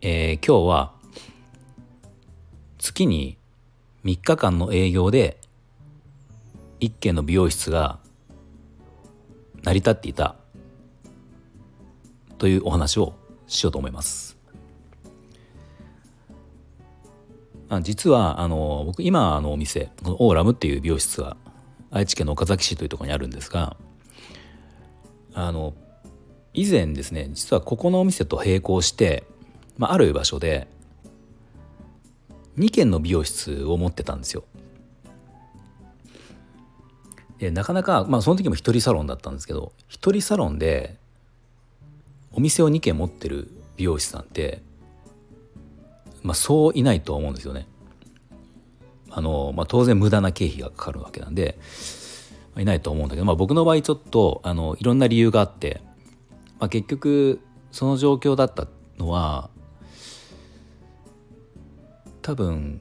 えー、今日は月に3日間の営業で1軒の美容室が成り立っていたというお話をしようと思います。あ実はあの僕今のお店このオーラムっていう美容室は愛知県の岡崎市というところにあるんですがあの以前ですね実はここのお店と並行して、まあ、ある場所で2軒の美容室を持ってたんですよ。でなかなかまあその時も一人サロンだったんですけど一人サロンでお店を2軒持ってる美容師さんて、まあ、そういないと思うんですよね。あのまあ、当然無駄な経費がかかるわけなんで、まあ、いないと思うんだけど、まあ、僕の場合ちょっとあのいろんな理由があって、まあ、結局その状況だったのは多分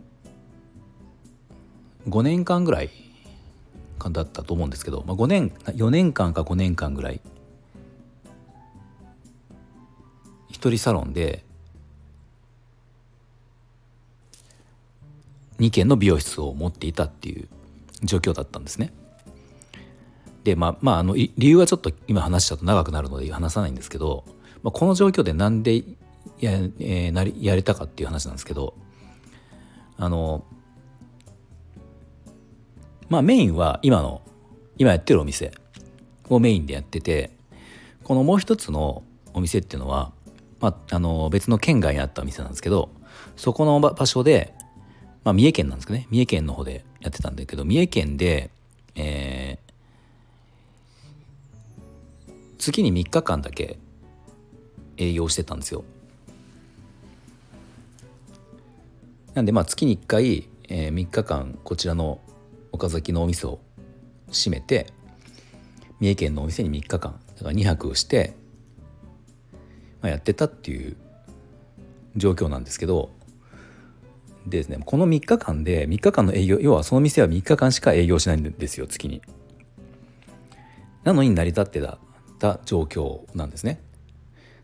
5年間ぐらいだったと思うんですけど、まあ、5年4年間か5年間ぐらい一人サロンで2軒の美容室を持っていたっていう状況だったんですね。でまあまああの理由はちょっと今話しちゃうと長くなるので話さないんですけど、まあ、この状況でなんでや,、えー、なりやれたかっていう話なんですけどあのまあメインは今の今やってるお店をメインでやっててこのもう一つのお店っていうのは、まあ、あの別の県外にあったお店なんですけどそこの場所で、まあ、三重県なんですかね三重県の方でやってたんだけど三重県で、えー、月に3日間だけ営業してたんですよ。なんでまあ月に1回、えー、3日間こちらの岡崎のお店を閉めて三重県のお店に3日間だから2泊をして、まあ、やってたっていう状況なんですけどでですねこの3日間で3日間の営業要はその店は3日間しか営業しないんですよ月に。なのに成り立ってた状況なんですね。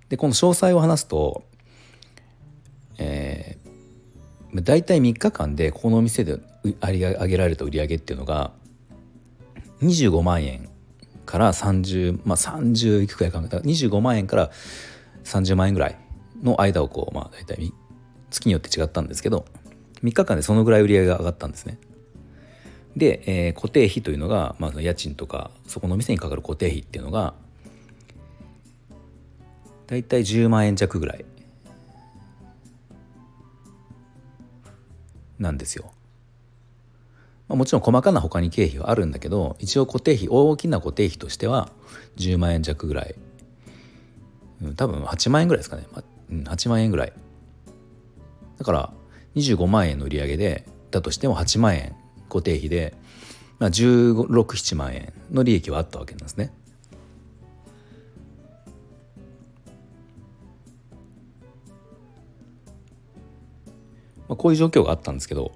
でこの詳細を話すと、え大体3日間でこのお店で上げられた売り上げっていうのが25万円から30まあ30いくくらいか25万円から30万円ぐらいの間をこうまあ大体月によって違ったんですけど3日間でそのぐらい売り上げが上がったんですね。で、えー、固定費というのが、まあ、家賃とかそこの店にかかる固定費っていうのが大体10万円弱ぐらいなんですよ。まあ、もちろん細かな他に経費はあるんだけど一応固定費大きな固定費としては10万円弱ぐらい、うん、多分8万円ぐらいですかね、まあ、8万円ぐらいだから25万円の売り上げでだとしても8万円固定費で、まあ、1617万円の利益はあったわけなんですね。まあ、こういう状況があったんですけど、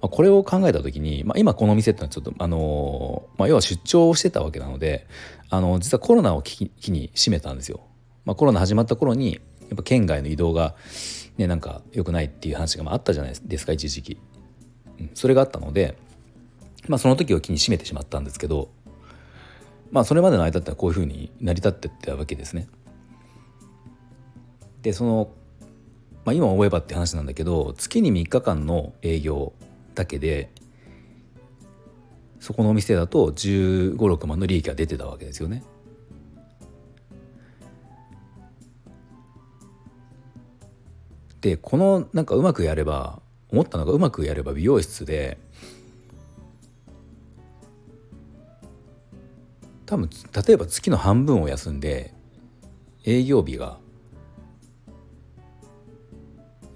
まあ、これを考えた時に、まあ、今この店ってのはちょっとあの、まあ、要は出張をしてたわけなのであの実はコロナを機に閉めたんですよ。まあ、コロナ始まった頃にやっぱ県外の移動が、ね、なんか良くないっていう話があったじゃないですか一時期、うん。それがあったので、まあ、その時を機に閉めてしまったんですけど、まあ、それまでの間ってはこういうふうに成り立ってったわけですね。でそのまあ、今思えばって話なんだけど月に3日間の営業だけでそこのお店だと1 5 6万の利益が出てたわけですよね。でこのなんかうまくやれば思ったのがうまくやれば美容室で多分例えば月の半分を休んで営業日が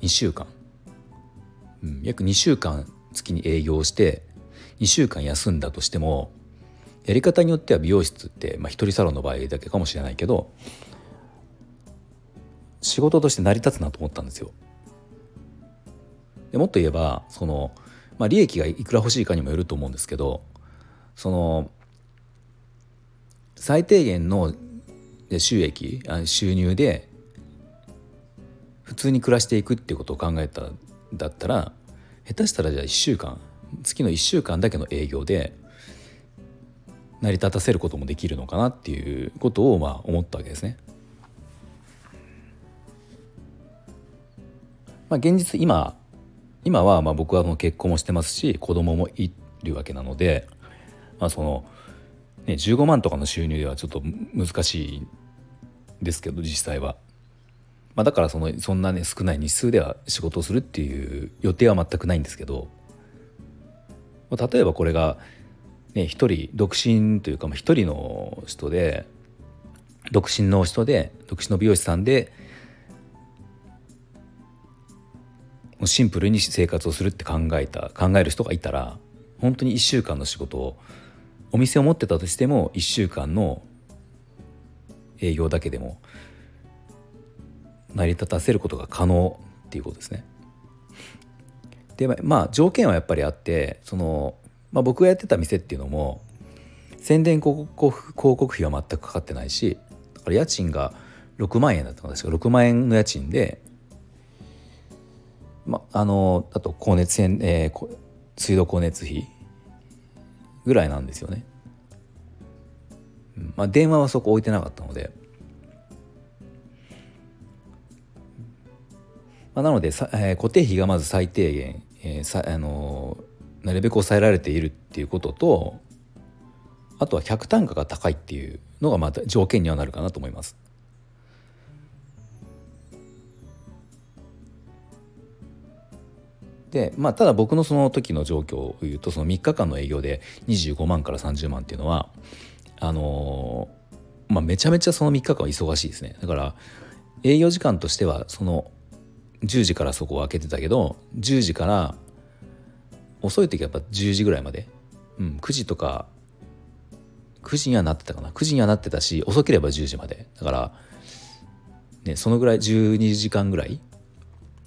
2週間、うん、約2週間月に営業して2週間休んだとしてもやり方によっては美容室って、まあ、一人サロンの場合だけかもしれないけど仕事として成り立つなと思ったんですよ。でもっと言えばその、まあ、利益がいくら欲しいかにもよると思うんですけどその最低限の収益収入で普通に暮らしていくっていうことを考えただったら下手したらじゃあ1週間月の1週間だけの営業で成り立たせることもできるのかなっていうことをまあ思ったわけですね。まあ、現実今今はまあ僕はもう結婚もしてますし子供もいるわけなので、まあそのね、15万とかの収入ではちょっと難しいですけど実際は。まあ、だからそのそんなね少ない日数では仕事をするっていう予定は全くないんですけどまあ例えばこれがね一人独身というか一人の人で独身の人で独身の美容師さんでシンプルに生活をするって考えた考える人がいたら本当に1週間の仕事をお店を持ってたとしても1週間の営業だけでも成り立たせることが可能っていうことですね。でまあ条件はやっぱりあってその、まあ、僕がやってた店っていうのも宣伝広告広告費は全くかかってないしだから家賃が6万円だったんですけど6万円の家賃で、まあのあと光熱、えー、水道光熱費ぐらいなんですよね。まあ、電話はそこ置いてなかったのでまあ、なので、えー、固定費がまず最低限、えーさあのー、なるべく抑えられているっていうこととあとは客単価が高いっていうのがまた条件にはなるかなと思います。でまあ、ただ僕のその時の状況を言うとその3日間の営業で25万から30万っていうのはあのー、まあ、めちゃめちゃその3日間は忙しいですねだから営業時間としてはその10時からそこを開けてたけど10時から遅い時はやっぱ10時ぐらいまで、うん、9時とか9時にはなってたかな。9時にはなってたし遅ければ10時まで。だから、ね、そのぐらい12時間ぐらい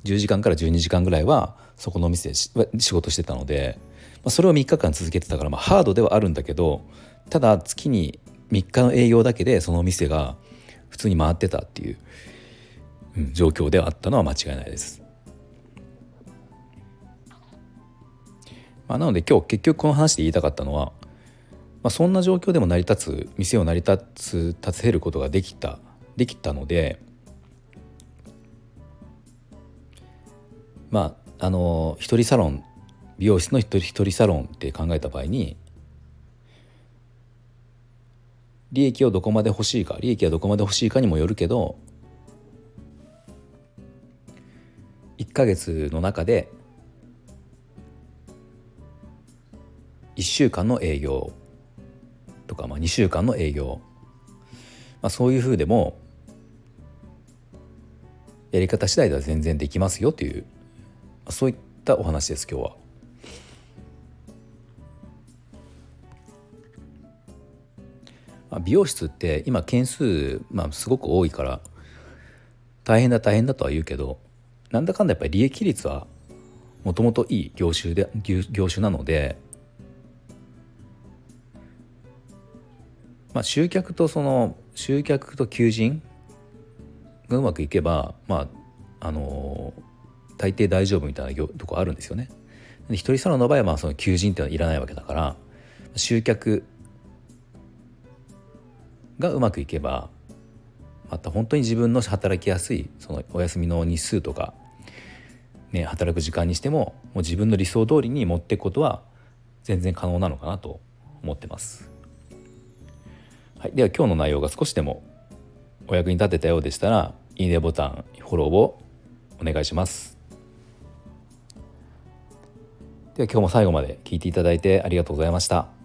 10時間から12時間ぐらいはそこのお店で仕事してたので、まあ、それを3日間続けてたから、まあ、ハードではあるんだけどただ月に3日の営業だけでそのお店が普通に回ってたっていう。状況ではあったのは間違いないです。まあ、なので今日結局この話で言いたかったのは、まあ、そんな状況でも成り立つ店を成り立つ立てることができたできたのでまああの一人サロン美容室の一人一人サロンって考えた場合に利益をどこまで欲しいか利益はどこまで欲しいかにもよるけど1ヶ月の中で1週間の営業とか、まあ、2週間の営業、まあ、そういうふうでもやり方次第では全然できますよという、まあ、そういったお話です今日は。美容室って今件数、まあ、すごく多いから大変だ大変だとは言うけどなんだかんだやっぱり利益率はもともといい業種で業種なので、まあ、集客とその集客と求人がうまくいけばまああの大抵大丈夫みたいなとこあるんですよね。一人サロンの場合はまあその求人っていうのはいらないわけだから集客がうまくいけばまた本当に自分の働きやすいそのお休みの日数とか、ね、働く時間にしてももう自分の理想通りに持っていくことは全然可能なのかなと思ってます。はい、では今日の内容が少しでもお役に立てたようでしたらいいねボタンフォローをお願いします。では今日も最後まで聞いていただいてありがとうございました。